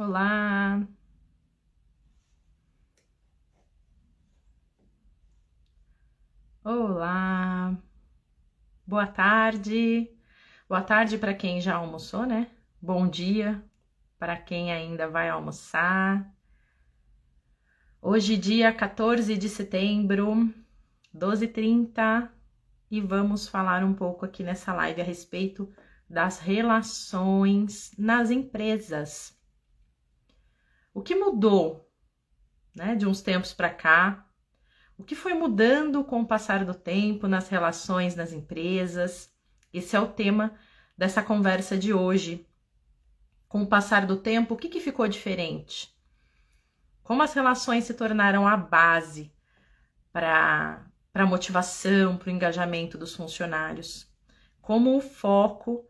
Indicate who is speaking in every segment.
Speaker 1: Olá. Olá. Boa tarde. Boa tarde para quem já almoçou, né? Bom dia para quem ainda vai almoçar. Hoje, dia 14 de setembro, 12h30, e vamos falar um pouco aqui nessa live a respeito das relações nas empresas. O que mudou, né, de uns tempos para cá? O que foi mudando com o passar do tempo nas relações nas empresas? Esse é o tema dessa conversa de hoje. Com o passar do tempo, o que, que ficou diferente? Como as relações se tornaram a base para a motivação, para o engajamento dos funcionários? Como o foco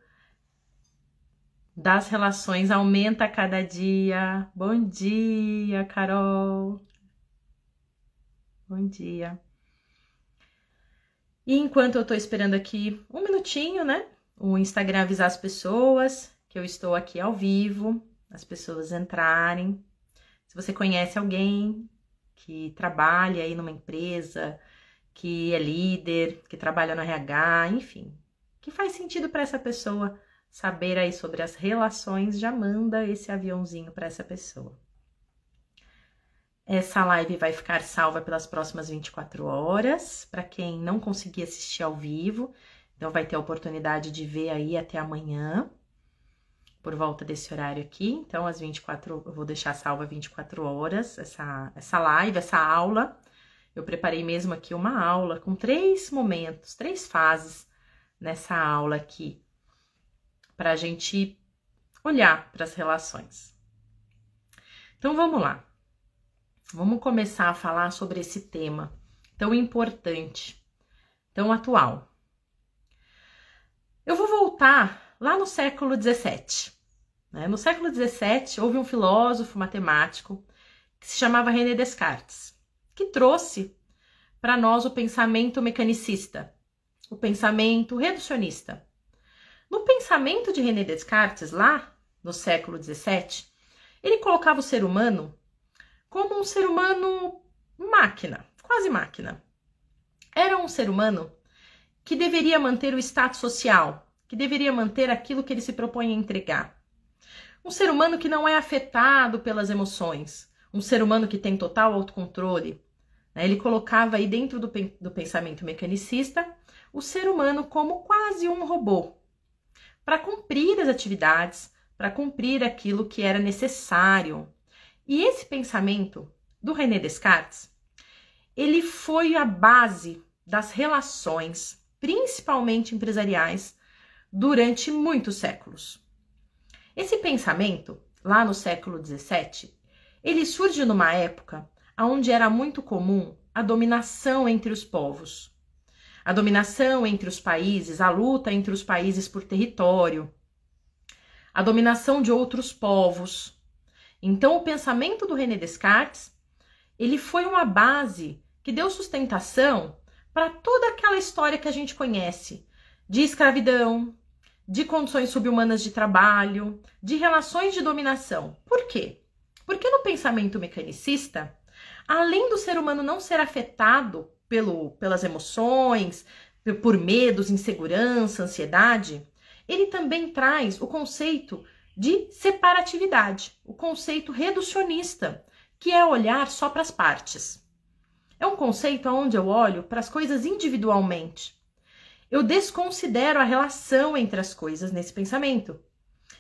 Speaker 1: das relações aumenta a cada dia. Bom dia, Carol. Bom dia. E enquanto eu tô esperando aqui um minutinho, né? O Instagram avisar as pessoas que eu estou aqui ao vivo, as pessoas entrarem. Se você conhece alguém que trabalha aí numa empresa, que é líder, que trabalha no RH, enfim, que faz sentido para essa pessoa saber aí sobre as relações, já manda esse aviãozinho para essa pessoa. Essa live vai ficar salva pelas próximas 24 horas, para quem não conseguir assistir ao vivo, então vai ter a oportunidade de ver aí até amanhã, por volta desse horário aqui. Então, às 24, eu vou deixar salva 24 horas essa, essa live, essa aula. Eu preparei mesmo aqui uma aula com três momentos, três fases nessa aula aqui para a gente olhar para as relações. Então vamos lá. Vamos começar a falar sobre esse tema tão importante, tão atual. Eu vou voltar lá no século 17. Né? No século 17 houve um filósofo matemático que se chamava René Descartes, que trouxe para nós o pensamento mecanicista, o pensamento reducionista. No pensamento de René Descartes, lá no século XVII, ele colocava o ser humano como um ser humano máquina, quase máquina. Era um ser humano que deveria manter o status social, que deveria manter aquilo que ele se propõe a entregar. Um ser humano que não é afetado pelas emoções, um ser humano que tem total autocontrole. Né? Ele colocava aí dentro do, do pensamento mecanicista o ser humano como quase um robô, para cumprir as atividades, para cumprir aquilo que era necessário. E esse pensamento do René Descartes, ele foi a base das relações, principalmente empresariais, durante muitos séculos. Esse pensamento, lá no século XVII, ele surge numa época onde era muito comum a dominação entre os povos a dominação entre os países, a luta entre os países por território, a dominação de outros povos. Então, o pensamento do René Descartes, ele foi uma base que deu sustentação para toda aquela história que a gente conhece de escravidão, de condições subhumanas de trabalho, de relações de dominação. Por quê? Porque no pensamento mecanicista, além do ser humano não ser afetado pelo, pelas emoções, por medos, insegurança, ansiedade, ele também traz o conceito de separatividade, o conceito reducionista, que é olhar só para as partes. É um conceito onde eu olho para as coisas individualmente. Eu desconsidero a relação entre as coisas nesse pensamento.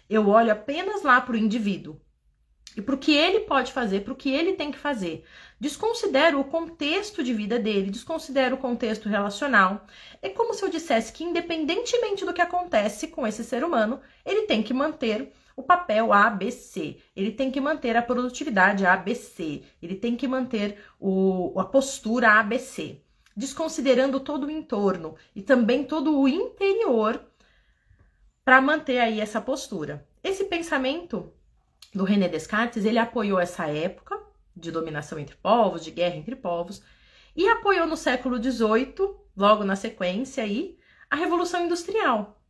Speaker 1: Eu olho apenas lá para o indivíduo e para o que ele pode fazer, para o que ele tem que fazer. Desconsidero o contexto de vida dele, desconsidero o contexto relacional. É como se eu dissesse que, independentemente do que acontece com esse ser humano, ele tem que manter o papel ABC, ele tem que manter a produtividade ABC, ele tem que manter o, a postura ABC, desconsiderando todo o entorno e também todo o interior para manter aí essa postura. Esse pensamento do René Descartes, ele apoiou essa época de dominação entre povos, de guerra entre povos, e apoiou no século XVIII, logo na sequência aí, a Revolução Industrial,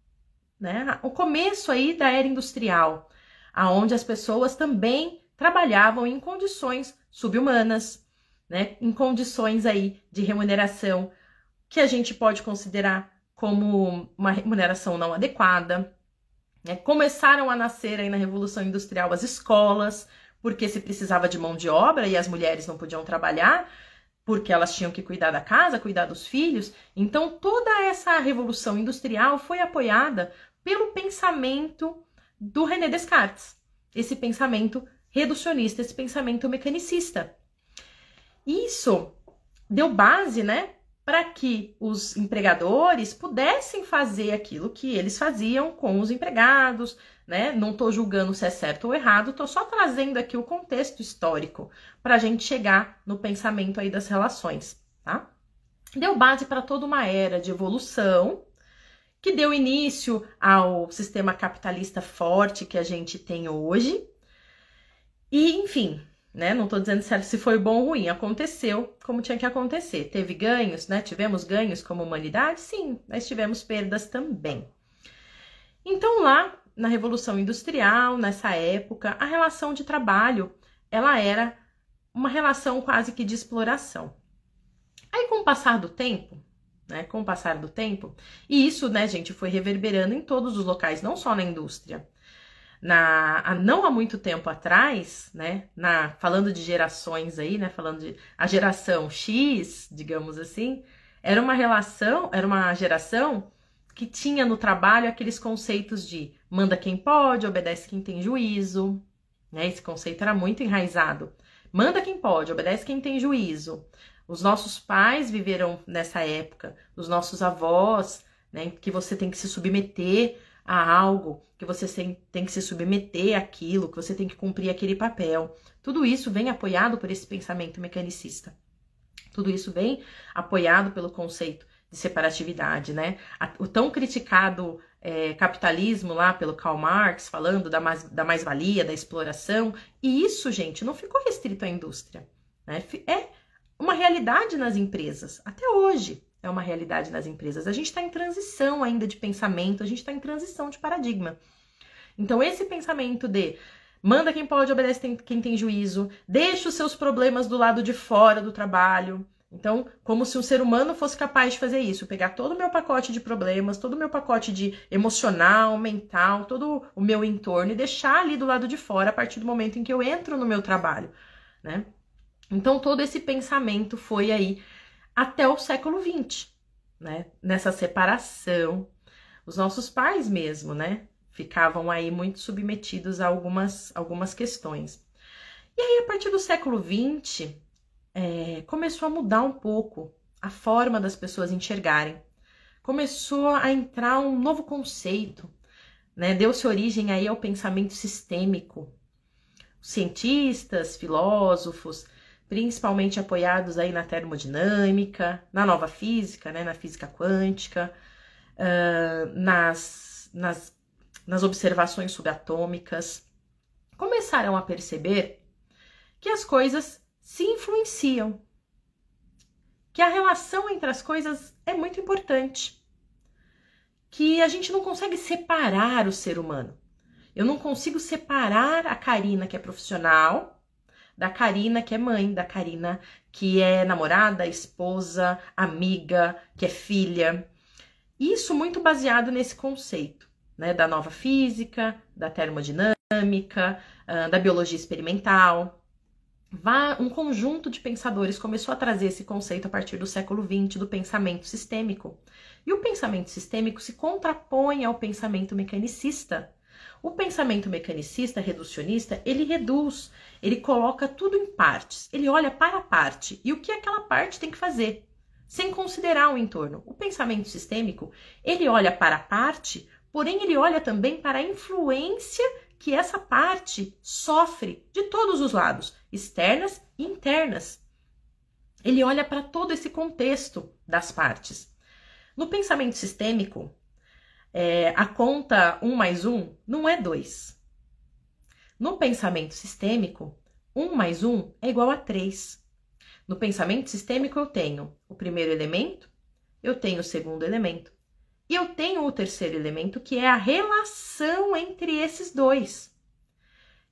Speaker 1: né? O começo aí da era industrial, aonde as pessoas também trabalhavam em condições subhumanas, né? Em condições aí de remuneração que a gente pode considerar como uma remuneração não adequada. Né? Começaram a nascer aí na Revolução Industrial as escolas, porque se precisava de mão de obra e as mulheres não podiam trabalhar, porque elas tinham que cuidar da casa, cuidar dos filhos. Então, toda essa revolução industrial foi apoiada pelo pensamento do René Descartes, esse pensamento reducionista, esse pensamento mecanicista. Isso deu base, né, para que os empregadores pudessem fazer aquilo que eles faziam com os empregados, né? Não estou julgando se é certo ou errado, estou só trazendo aqui o contexto histórico para a gente chegar no pensamento aí das relações, tá? Deu base para toda uma era de evolução que deu início ao sistema capitalista forte que a gente tem hoje. E, enfim, né? Não estou dizendo se foi bom ou ruim, aconteceu como tinha que acontecer. Teve ganhos, né? Tivemos ganhos como humanidade? Sim, mas tivemos perdas também. Então, lá na Revolução Industrial, nessa época, a relação de trabalho ela era uma relação quase que de exploração. Aí, com o passar do tempo, né, com o passar do tempo, e isso, né, gente, foi reverberando em todos os locais, não só na indústria na, não há muito tempo atrás, né, na, falando de gerações aí, né, falando de a geração X, digamos assim, era uma relação, era uma geração que tinha no trabalho aqueles conceitos de manda quem pode, obedece quem tem juízo, né, esse conceito era muito enraizado. Manda quem pode, obedece quem tem juízo. Os nossos pais viveram nessa época, os nossos avós, né, que você tem que se submeter a algo, que você tem que se submeter àquilo, que você tem que cumprir aquele papel. Tudo isso vem apoiado por esse pensamento mecanicista. Tudo isso vem apoiado pelo conceito de separatividade, né? O tão criticado é, capitalismo lá pelo Karl Marx, falando da mais-valia, da, mais da exploração. E isso, gente, não ficou restrito à indústria. Né? É uma realidade nas empresas, até hoje é uma realidade nas empresas. A gente está em transição ainda de pensamento, a gente está em transição de paradigma. Então, esse pensamento de manda quem pode, obedece quem tem juízo, deixa os seus problemas do lado de fora do trabalho. Então, como se um ser humano fosse capaz de fazer isso, pegar todo o meu pacote de problemas, todo o meu pacote de emocional, mental, todo o meu entorno e deixar ali do lado de fora a partir do momento em que eu entro no meu trabalho, né? Então, todo esse pensamento foi aí até o século XX, né? Nessa separação. Os nossos pais mesmo, né? Ficavam aí muito submetidos a algumas, algumas questões. E aí, a partir do século XX, é, começou a mudar um pouco a forma das pessoas enxergarem. Começou a entrar um novo conceito, né? Deu-se origem aí ao pensamento sistêmico. Cientistas, filósofos, principalmente apoiados aí na termodinâmica, na nova física, né, na física quântica, uh, nas, nas, nas observações subatômicas, começaram a perceber que as coisas se influenciam, que a relação entre as coisas é muito importante, que a gente não consegue separar o ser humano. Eu não consigo separar a Karina, que é profissional, da Karina, que é mãe, da Karina, que é namorada, esposa, amiga, que é filha. Isso muito baseado nesse conceito, né, da nova física, da termodinâmica, da biologia experimental. Um conjunto de pensadores começou a trazer esse conceito a partir do século XX do pensamento sistêmico. E o pensamento sistêmico se contrapõe ao pensamento mecanicista, o pensamento mecanicista, reducionista, ele reduz, ele coloca tudo em partes, ele olha para a parte e o que aquela parte tem que fazer, sem considerar o entorno. O pensamento sistêmico, ele olha para a parte, porém ele olha também para a influência que essa parte sofre de todos os lados, externas e internas. Ele olha para todo esse contexto das partes. No pensamento sistêmico, é, a conta 1 mais 1 não é 2. No pensamento sistêmico, 1 mais 1 é igual a 3. No pensamento sistêmico, eu tenho o primeiro elemento, eu tenho o segundo elemento, e eu tenho o terceiro elemento, que é a relação entre esses dois.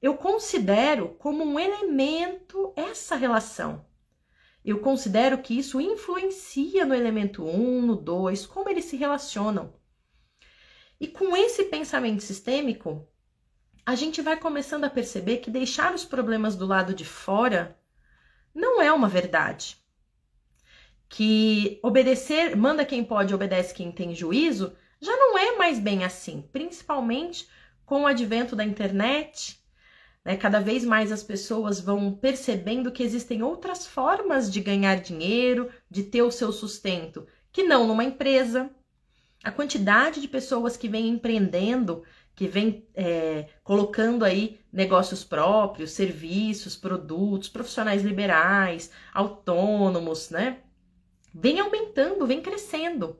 Speaker 1: eu considero como um elemento essa relação. Eu considero que isso influencia no elemento 1, no 2, como eles se relacionam. E com esse pensamento sistêmico, a gente vai começando a perceber que deixar os problemas do lado de fora não é uma verdade. Que obedecer, manda quem pode, obedece quem tem juízo, já não é mais bem assim, principalmente com o advento da internet. Né? Cada vez mais as pessoas vão percebendo que existem outras formas de ganhar dinheiro, de ter o seu sustento, que não numa empresa. A quantidade de pessoas que vem empreendendo, que vem é, colocando aí negócios próprios, serviços, produtos, profissionais liberais, autônomos, né? Vem aumentando, vem crescendo.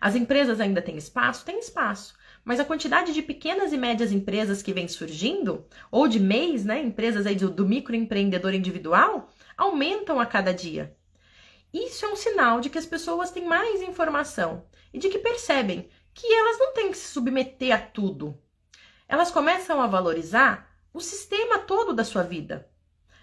Speaker 1: As empresas ainda têm espaço? Tem espaço. Mas a quantidade de pequenas e médias empresas que vem surgindo, ou de MEIs, né, empresas aí do, do microempreendedor individual, aumentam a cada dia. Isso é um sinal de que as pessoas têm mais informação e de que percebem que elas não têm que se submeter a tudo. Elas começam a valorizar o sistema todo da sua vida,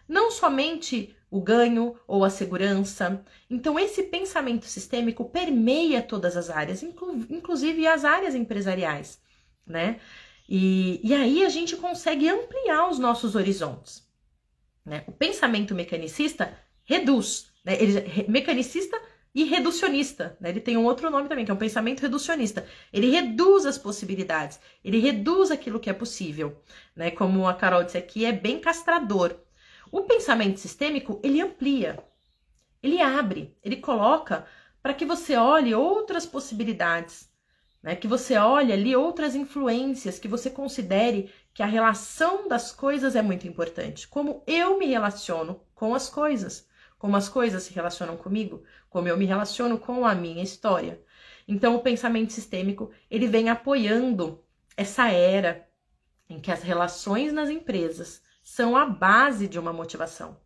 Speaker 1: não somente o ganho ou a segurança. Então, esse pensamento sistêmico permeia todas as áreas, inclu inclusive as áreas empresariais, né? E, e aí a gente consegue ampliar os nossos horizontes. Né? O pensamento mecanicista reduz, né? Ele, mecanicista e reducionista, né? Ele tem um outro nome também, que é o pensamento reducionista. Ele reduz as possibilidades, ele reduz aquilo que é possível, né? Como a Carol disse aqui, é bem castrador. O pensamento sistêmico, ele amplia, ele abre, ele coloca para que você olhe outras possibilidades, né? que você olhe ali outras influências, que você considere que a relação das coisas é muito importante. Como eu me relaciono com as coisas, como as coisas se relacionam comigo, como eu me relaciono com a minha história. Então, o pensamento sistêmico, ele vem apoiando essa era em que as relações nas empresas são a base de uma motivação.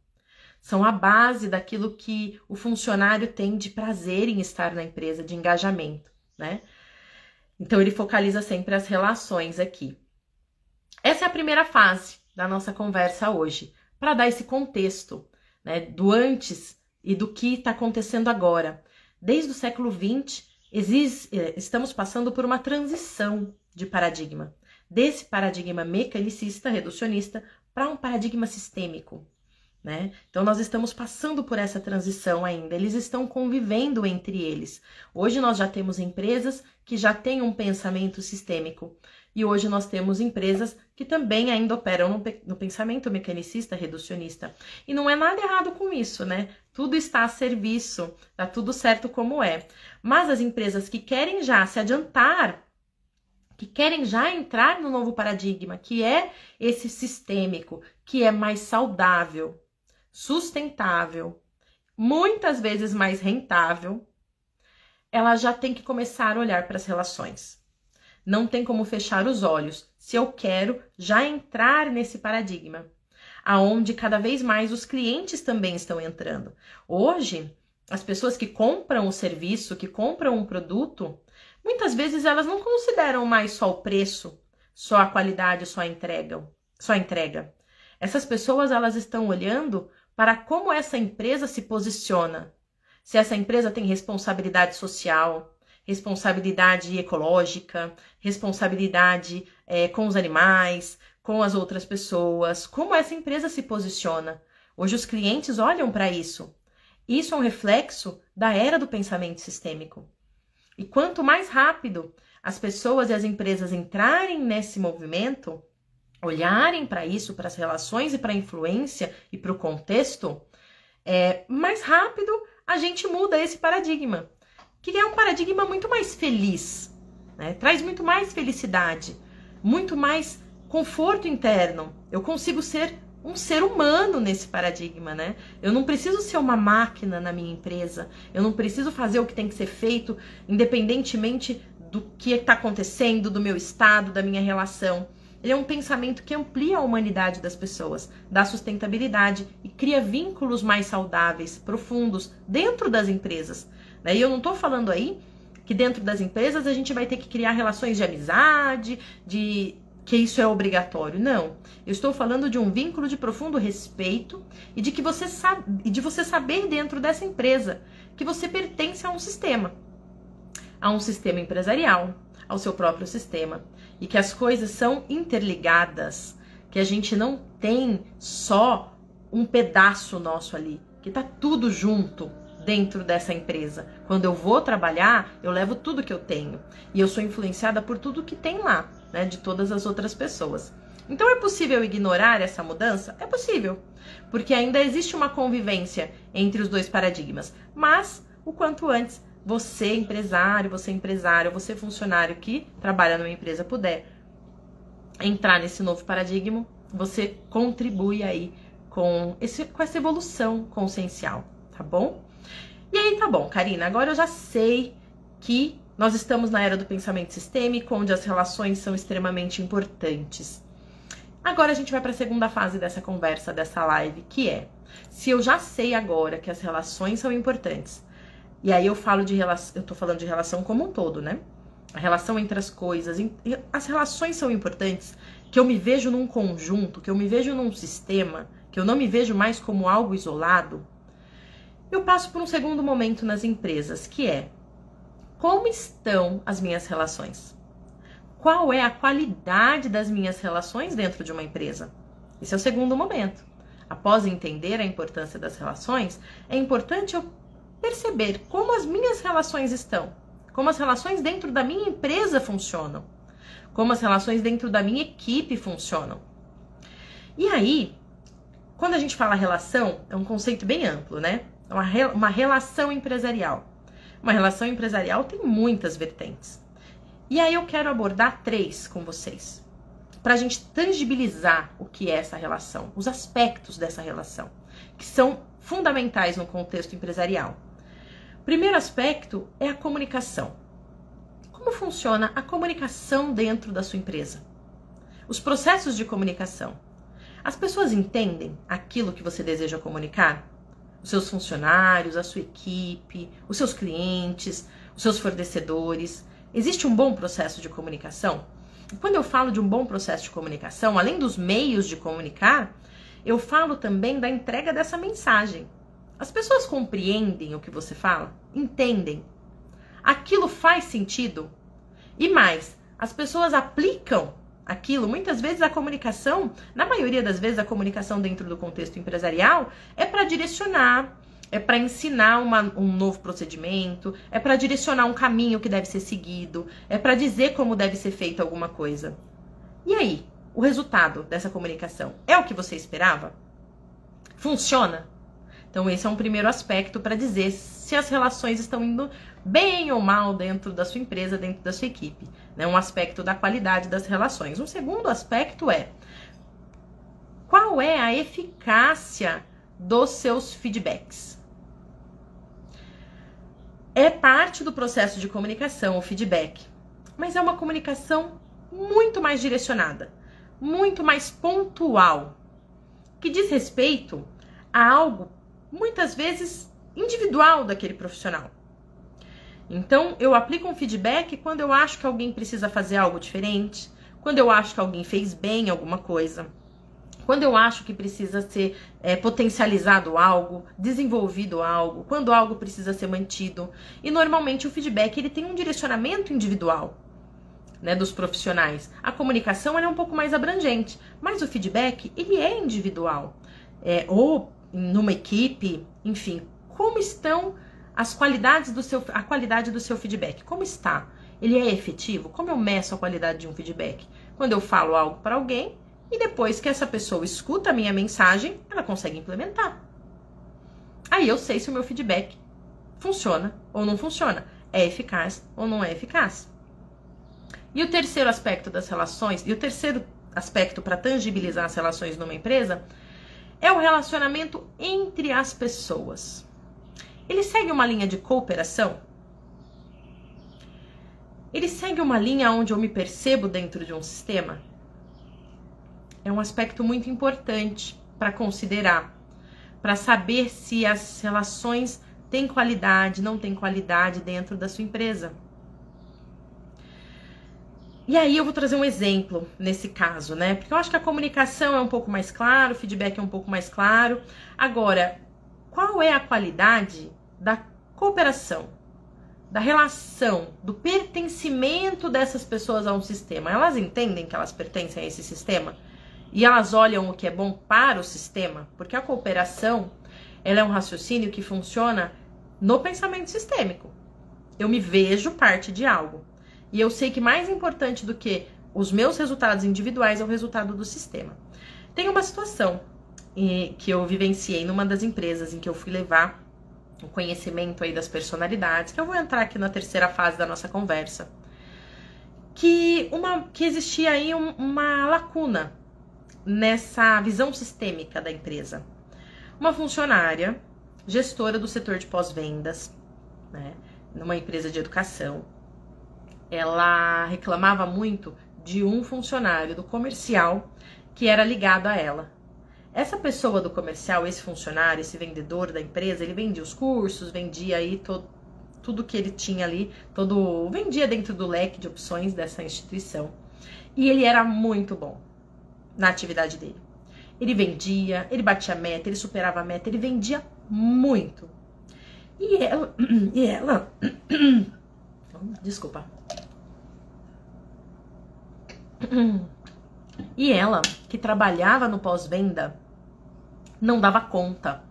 Speaker 1: São a base daquilo que o funcionário tem de prazer em estar na empresa, de engajamento, né? Então ele focaliza sempre as relações aqui. Essa é a primeira fase da nossa conversa hoje, para dar esse contexto, né, do antes e do que está acontecendo agora. Desde o século XX, existe, eh, estamos passando por uma transição de paradigma, desse paradigma mecanicista, reducionista, para um paradigma sistêmico. Né? Então, nós estamos passando por essa transição ainda, eles estão convivendo entre eles. Hoje, nós já temos empresas que já têm um pensamento sistêmico, e hoje nós temos empresas que também ainda operam no, no pensamento mecanicista, reducionista. E não é nada errado com isso, né? Tudo está a serviço, tá tudo certo como é. Mas as empresas que querem já se adiantar que querem já entrar no novo paradigma, que é esse sistêmico, que é mais saudável, sustentável, muitas vezes mais rentável, ela já tem que começar a olhar para as relações. Não tem como fechar os olhos se eu quero já entrar nesse paradigma, aonde cada vez mais os clientes também estão entrando. Hoje, as pessoas que compram o serviço, que compram um produto, Muitas vezes elas não consideram mais só o preço, só a qualidade, só a entrega, só a entrega. Essas pessoas elas estão olhando para como essa empresa se posiciona. Se essa empresa tem responsabilidade social, responsabilidade ecológica, responsabilidade é, com os animais, com as outras pessoas, como essa empresa se posiciona. Hoje os clientes olham para isso. Isso é um reflexo da era do pensamento sistêmico. E quanto mais rápido as pessoas e as empresas entrarem nesse movimento, olharem para isso, para as relações e para a influência e para o contexto, é, mais rápido a gente muda esse paradigma, que é um paradigma muito mais feliz, né? traz muito mais felicidade, muito mais conforto interno. Eu consigo ser um ser humano nesse paradigma, né? Eu não preciso ser uma máquina na minha empresa, eu não preciso fazer o que tem que ser feito, independentemente do que está acontecendo, do meu estado, da minha relação. Ele é um pensamento que amplia a humanidade das pessoas, dá sustentabilidade e cria vínculos mais saudáveis, profundos, dentro das empresas. Né? E eu não estou falando aí que dentro das empresas a gente vai ter que criar relações de amizade, de que isso é obrigatório. Não. Eu estou falando de um vínculo de profundo respeito e de que você sabe, de você saber dentro dessa empresa que você pertence a um sistema, a um sistema empresarial, ao seu próprio sistema e que as coisas são interligadas, que a gente não tem só um pedaço nosso ali, que tá tudo junto dentro dessa empresa. Quando eu vou trabalhar, eu levo tudo que eu tenho e eu sou influenciada por tudo que tem lá, né, de todas as outras pessoas. Então é possível ignorar essa mudança? É possível, porque ainda existe uma convivência entre os dois paradigmas, mas o quanto antes você empresário, você empresário, você funcionário que trabalha numa empresa puder entrar nesse novo paradigma, você contribui aí com, esse, com essa evolução consciencial, tá bom? E aí tá bom, Karina, agora eu já sei que nós estamos na era do pensamento sistêmico, onde as relações são extremamente importantes. Agora a gente vai para a segunda fase dessa conversa, dessa live, que é: se eu já sei agora que as relações são importantes, e aí eu falo de relação, eu tô falando de relação como um todo, né? A relação entre as coisas, as relações são importantes, que eu me vejo num conjunto, que eu me vejo num sistema, que eu não me vejo mais como algo isolado. Eu passo por um segundo momento nas empresas, que é como estão as minhas relações? Qual é a qualidade das minhas relações dentro de uma empresa? Esse é o segundo momento. Após entender a importância das relações, é importante eu perceber como as minhas relações estão, como as relações dentro da minha empresa funcionam, como as relações dentro da minha equipe funcionam. E aí, quando a gente fala relação, é um conceito bem amplo, né? É uma, uma relação empresarial. Uma relação empresarial tem muitas vertentes. E aí eu quero abordar três com vocês, para a gente tangibilizar o que é essa relação, os aspectos dessa relação, que são fundamentais no contexto empresarial. Primeiro aspecto é a comunicação. Como funciona a comunicação dentro da sua empresa? Os processos de comunicação. As pessoas entendem aquilo que você deseja comunicar? Os seus funcionários, a sua equipe, os seus clientes, os seus fornecedores. Existe um bom processo de comunicação? E quando eu falo de um bom processo de comunicação, além dos meios de comunicar, eu falo também da entrega dessa mensagem. As pessoas compreendem o que você fala? Entendem? Aquilo faz sentido? E mais, as pessoas aplicam aquilo. Muitas vezes a comunicação, na maioria das vezes a comunicação dentro do contexto empresarial é para direcionar, é para ensinar uma, um novo procedimento, é para direcionar um caminho que deve ser seguido, é para dizer como deve ser feita alguma coisa. E aí, o resultado dessa comunicação é o que você esperava? Funciona? Então, esse é um primeiro aspecto para dizer se as relações estão indo bem ou mal dentro da sua empresa, dentro da sua equipe. Né? Um aspecto da qualidade das relações. Um segundo aspecto é qual é a eficácia dos seus feedbacks. É parte do processo de comunicação o feedback, mas é uma comunicação muito mais direcionada, muito mais pontual, que diz respeito a algo muitas vezes individual daquele profissional. Então, eu aplico um feedback quando eu acho que alguém precisa fazer algo diferente, quando eu acho que alguém fez bem alguma coisa, quando eu acho que precisa ser é, potencializado algo, desenvolvido algo, quando algo precisa ser mantido. E normalmente o feedback ele tem um direcionamento individual. Né, dos profissionais. A comunicação é um pouco mais abrangente, mas o feedback ele é individual. É, ou numa equipe, enfim, como estão as qualidades do seu a qualidade do seu feedback? Como está? Ele é efetivo? Como eu meço a qualidade de um feedback? Quando eu falo algo para alguém e depois que essa pessoa escuta a minha mensagem, ela consegue implementar. Aí eu sei se o meu feedback funciona ou não funciona, é eficaz ou não é eficaz. E o terceiro aspecto das relações, e o terceiro aspecto para tangibilizar as relações numa empresa é o relacionamento entre as pessoas. Ele segue uma linha de cooperação? Ele segue uma linha onde eu me percebo dentro de um sistema? É um aspecto muito importante para considerar, para saber se as relações têm qualidade, não têm qualidade dentro da sua empresa. E aí eu vou trazer um exemplo nesse caso, né? Porque eu acho que a comunicação é um pouco mais claro, o feedback é um pouco mais claro. Agora, qual é a qualidade da cooperação, da relação, do pertencimento dessas pessoas a um sistema? Elas entendem que elas pertencem a esse sistema? E elas olham o que é bom para o sistema? Porque a cooperação, ela é um raciocínio que funciona no pensamento sistêmico. Eu me vejo parte de algo. E eu sei que mais importante do que os meus resultados individuais é o resultado do sistema. Tem uma situação que eu vivenciei numa das empresas em que eu fui levar o conhecimento aí das personalidades, que eu vou entrar aqui na terceira fase da nossa conversa, que uma que existia aí um, uma lacuna nessa visão sistêmica da empresa. Uma funcionária, gestora do setor de pós-vendas, né, numa empresa de educação, ela reclamava muito de um funcionário do comercial que era ligado a ela. Essa pessoa do comercial, esse funcionário, esse vendedor da empresa, ele vendia os cursos, vendia aí todo, tudo que ele tinha ali, todo vendia dentro do leque de opções dessa instituição. E ele era muito bom na atividade dele. Ele vendia, ele batia meta, ele superava a meta, ele vendia muito. E ela, e ela, desculpa. E ela, que trabalhava no pós-venda, não dava conta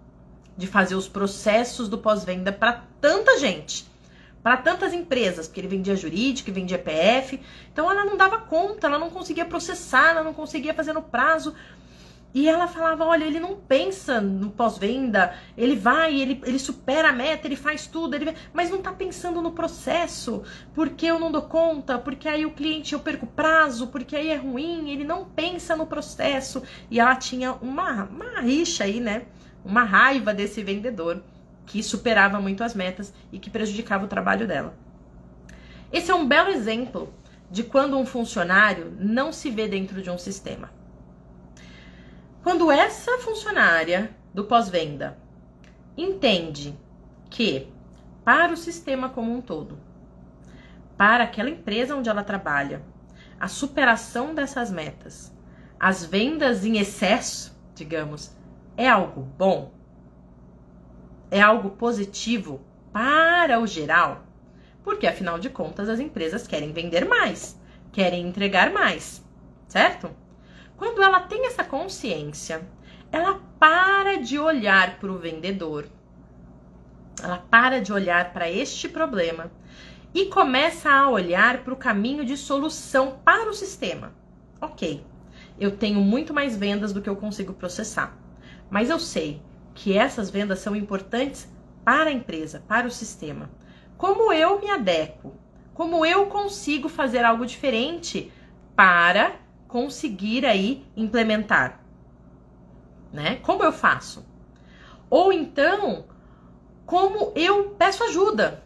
Speaker 1: de fazer os processos do pós-venda para tanta gente, para tantas empresas, porque ele vendia jurídico, vendia PF. Então ela não dava conta, ela não conseguia processar, ela não conseguia fazer no prazo. E ela falava: olha, ele não pensa no pós-venda, ele vai, ele, ele supera a meta, ele faz tudo, ele, mas não tá pensando no processo, porque eu não dou conta, porque aí o cliente eu perco prazo, porque aí é ruim, ele não pensa no processo. E ela tinha uma, uma rixa aí, né? Uma raiva desse vendedor que superava muito as metas e que prejudicava o trabalho dela. Esse é um belo exemplo de quando um funcionário não se vê dentro de um sistema. Quando essa funcionária do pós-venda entende que para o sistema como um todo, para aquela empresa onde ela trabalha, a superação dessas metas, as vendas em excesso, digamos, é algo bom, é algo positivo para o geral, porque afinal de contas as empresas querem vender mais, querem entregar mais, certo? Quando ela tem essa consciência, ela para de olhar para o vendedor, ela para de olhar para este problema e começa a olhar para o caminho de solução para o sistema. Ok, eu tenho muito mais vendas do que eu consigo processar, mas eu sei que essas vendas são importantes para a empresa, para o sistema. Como eu me adequo? Como eu consigo fazer algo diferente para conseguir aí implementar, né? Como eu faço? Ou então, como eu peço ajuda?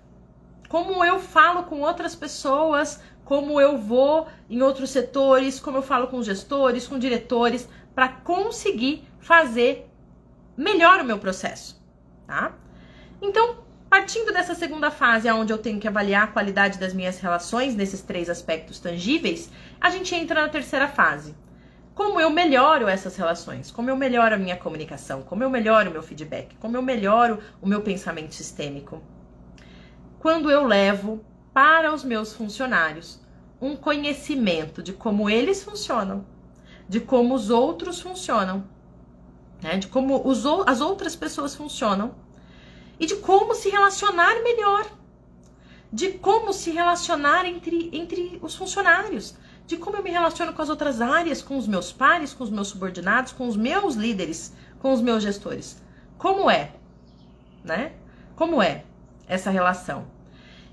Speaker 1: Como eu falo com outras pessoas, como eu vou em outros setores, como eu falo com gestores, com diretores, para conseguir fazer melhor o meu processo, tá? Então, partindo dessa segunda fase, onde eu tenho que avaliar a qualidade das minhas relações nesses três aspectos tangíveis, a gente entra na terceira fase. Como eu melhoro essas relações? Como eu melhoro a minha comunicação? Como eu melhoro o meu feedback? Como eu melhoro o meu pensamento sistêmico? Quando eu levo para os meus funcionários um conhecimento de como eles funcionam, de como os outros funcionam, né? de como os, as outras pessoas funcionam e de como se relacionar melhor, de como se relacionar entre, entre os funcionários, de como eu me relaciono com as outras áreas, com os meus pares, com os meus subordinados, com os meus líderes, com os meus gestores. Como é, né? Como é essa relação?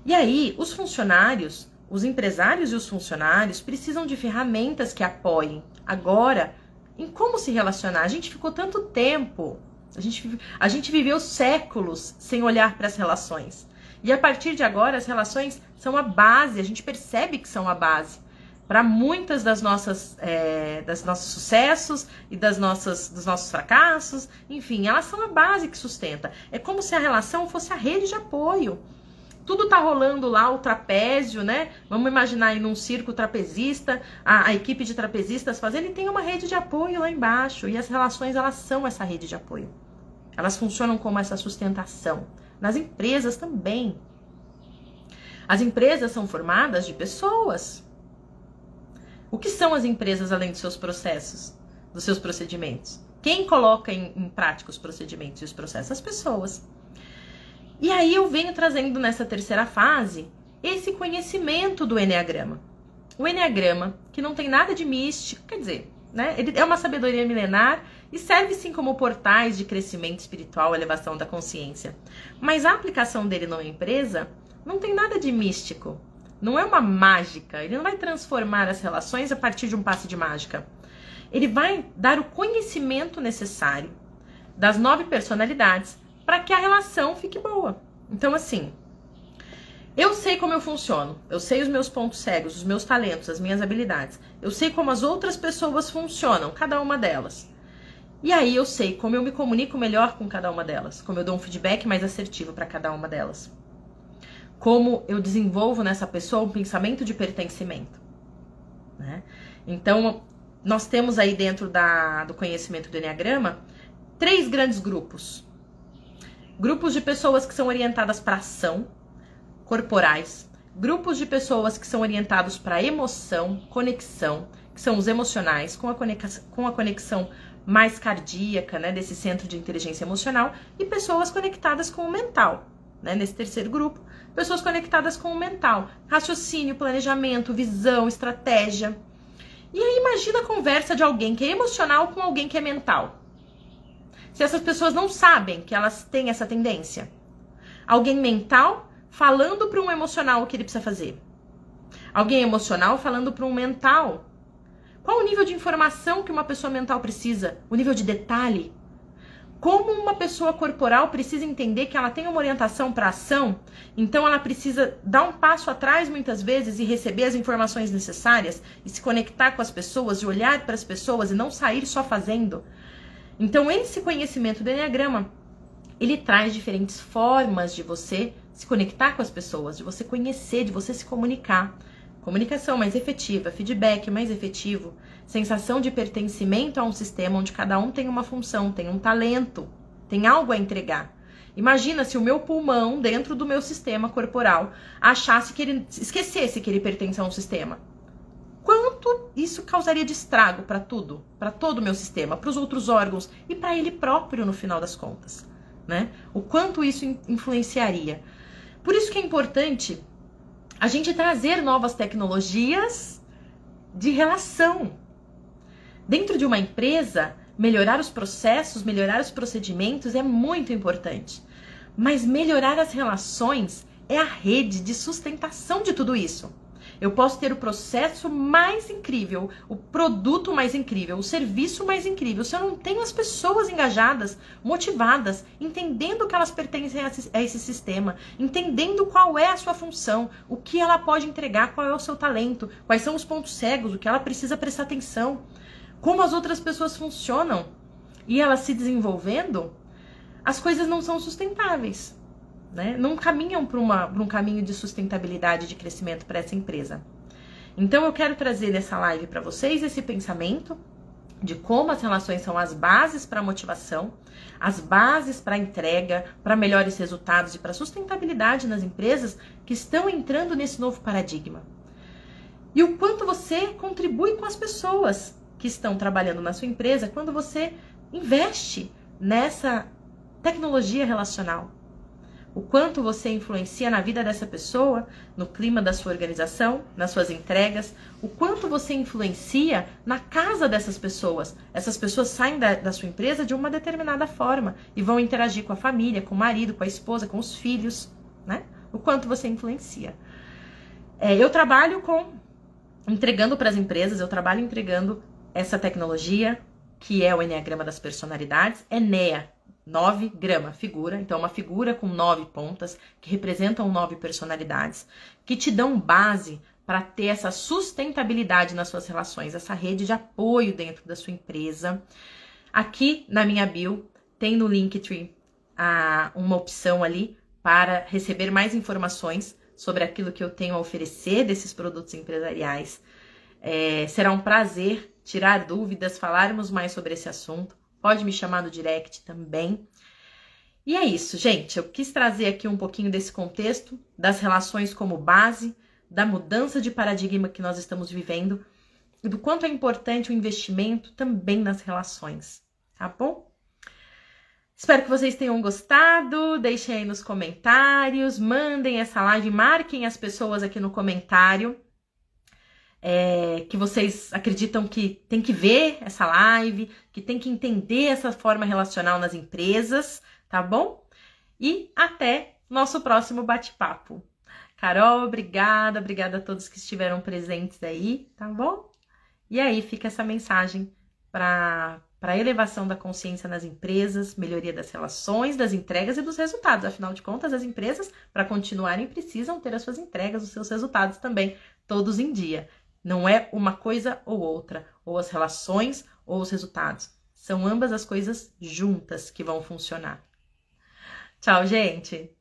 Speaker 1: E aí, os funcionários, os empresários e os funcionários precisam de ferramentas que apoiem agora em como se relacionar. A gente ficou tanto tempo, a gente, a gente viveu séculos sem olhar para as relações. E a partir de agora, as relações são a base, a gente percebe que são a base para muitas das nossas é, das nossos sucessos e das nossas dos nossos fracassos, enfim, elas são a base que sustenta. É como se a relação fosse a rede de apoio. tudo tá rolando lá, o trapézio, né? Vamos imaginar aí num circo trapezista, a, a, equipe de trapezistas fazendo, e tem uma rede de apoio lá embaixo. E as relações, elas são essa rede de apoio. Elas funcionam como essa sustentação. Nas empresas também. As empresas são formadas de pessoas. O que são as empresas além dos seus processos, dos seus procedimentos? Quem coloca em, em prática os procedimentos e os processos? As pessoas. E aí eu venho trazendo nessa terceira fase esse conhecimento do Enneagrama. O Enneagrama, que não tem nada de místico, quer dizer, né? Ele é uma sabedoria milenar e serve sim como portais de crescimento espiritual, elevação da consciência. Mas a aplicação dele numa empresa não tem nada de místico. Não é uma mágica. Ele não vai transformar as relações a partir de um passe de mágica. Ele vai dar o conhecimento necessário das nove personalidades para que a relação fique boa. Então, assim, eu sei como eu funciono, eu sei os meus pontos cegos, os meus talentos, as minhas habilidades. Eu sei como as outras pessoas funcionam, cada uma delas. E aí eu sei como eu me comunico melhor com cada uma delas, como eu dou um feedback mais assertivo para cada uma delas. Como eu desenvolvo nessa pessoa um pensamento de pertencimento. Né? Então, nós temos aí dentro da, do conhecimento do Enneagrama três grandes grupos grupos de pessoas que são orientadas para ação, corporais, grupos de pessoas que são orientados para emoção, conexão, que são os emocionais, com a conexão, com a conexão mais cardíaca, né, desse centro de inteligência emocional, e pessoas conectadas com o mental, né, nesse terceiro grupo, pessoas conectadas com o mental, raciocínio, planejamento, visão, estratégia. E aí imagina a conversa de alguém que é emocional com alguém que é mental se essas pessoas não sabem que elas têm essa tendência? Alguém mental falando para um emocional o que ele precisa fazer. Alguém emocional falando para um mental. Qual o nível de informação que uma pessoa mental precisa? O nível de detalhe? Como uma pessoa corporal precisa entender que ela tem uma orientação para ação, então ela precisa dar um passo atrás muitas vezes e receber as informações necessárias e se conectar com as pessoas e olhar para as pessoas e não sair só fazendo. Então, esse conhecimento do Enneagrama, ele traz diferentes formas de você se conectar com as pessoas, de você conhecer, de você se comunicar. Comunicação mais efetiva, feedback mais efetivo, sensação de pertencimento a um sistema onde cada um tem uma função, tem um talento, tem algo a entregar. Imagina se o meu pulmão dentro do meu sistema corporal achasse que ele esquecesse que ele pertence a um sistema quanto isso causaria de estrago para tudo, para todo o meu sistema, para os outros órgãos e para ele próprio no final das contas, né? O quanto isso influenciaria. Por isso que é importante a gente trazer novas tecnologias de relação. Dentro de uma empresa, melhorar os processos, melhorar os procedimentos é muito importante. Mas melhorar as relações é a rede de sustentação de tudo isso. Eu posso ter o processo mais incrível, o produto mais incrível, o serviço mais incrível. Se eu não tenho as pessoas engajadas, motivadas, entendendo que elas pertencem a esse sistema, entendendo qual é a sua função, o que ela pode entregar, qual é o seu talento, quais são os pontos cegos, o que ela precisa prestar atenção, como as outras pessoas funcionam e elas se desenvolvendo, as coisas não são sustentáveis né? Não caminham para um caminho de sustentabilidade de crescimento para essa empresa. Então eu quero trazer nessa live para vocês esse pensamento de como as relações são as bases para a motivação, as bases para a entrega, para melhores resultados e para sustentabilidade nas empresas que estão entrando nesse novo paradigma. E o quanto você contribui com as pessoas que estão trabalhando na sua empresa quando você investe nessa tecnologia relacional o quanto você influencia na vida dessa pessoa, no clima da sua organização, nas suas entregas, o quanto você influencia na casa dessas pessoas. Essas pessoas saem da, da, sua empresa de uma determinada forma e vão interagir com a família, com o marido, com a esposa, com os filhos, né? O quanto você influencia. É, eu trabalho com entregando para as empresas, eu trabalho entregando essa tecnologia que é o Enneagrama das Personalidades, Enea, 9 grama, figura. Então, uma figura com nove pontas, que representam nove personalidades, que te dão base para ter essa sustentabilidade nas suas relações, essa rede de apoio dentro da sua empresa. Aqui na minha bio, tem no Linktree a, uma opção ali para receber mais informações sobre aquilo que eu tenho a oferecer desses produtos empresariais. É, será um prazer tirar dúvidas, falarmos mais sobre esse assunto. Pode me chamar no direct também. E é isso, gente. Eu quis trazer aqui um pouquinho desse contexto, das relações como base, da mudança de paradigma que nós estamos vivendo e do quanto é importante o investimento também nas relações, tá bom? Espero que vocês tenham gostado. Deixem aí nos comentários, mandem essa live, marquem as pessoas aqui no comentário é, que vocês acreditam que tem que ver essa live, que tem que entender essa forma relacional nas empresas, tá bom? E até nosso próximo bate-papo. Carol, obrigada, obrigada a todos que estiveram presentes aí, tá bom? E aí fica essa mensagem para para elevação da consciência nas empresas, melhoria das relações, das entregas e dos resultados. Afinal de contas, as empresas, para continuarem, precisam ter as suas entregas, os seus resultados também, todos em dia. Não é uma coisa ou outra, ou as relações ou os resultados. São ambas as coisas juntas que vão funcionar. Tchau, gente!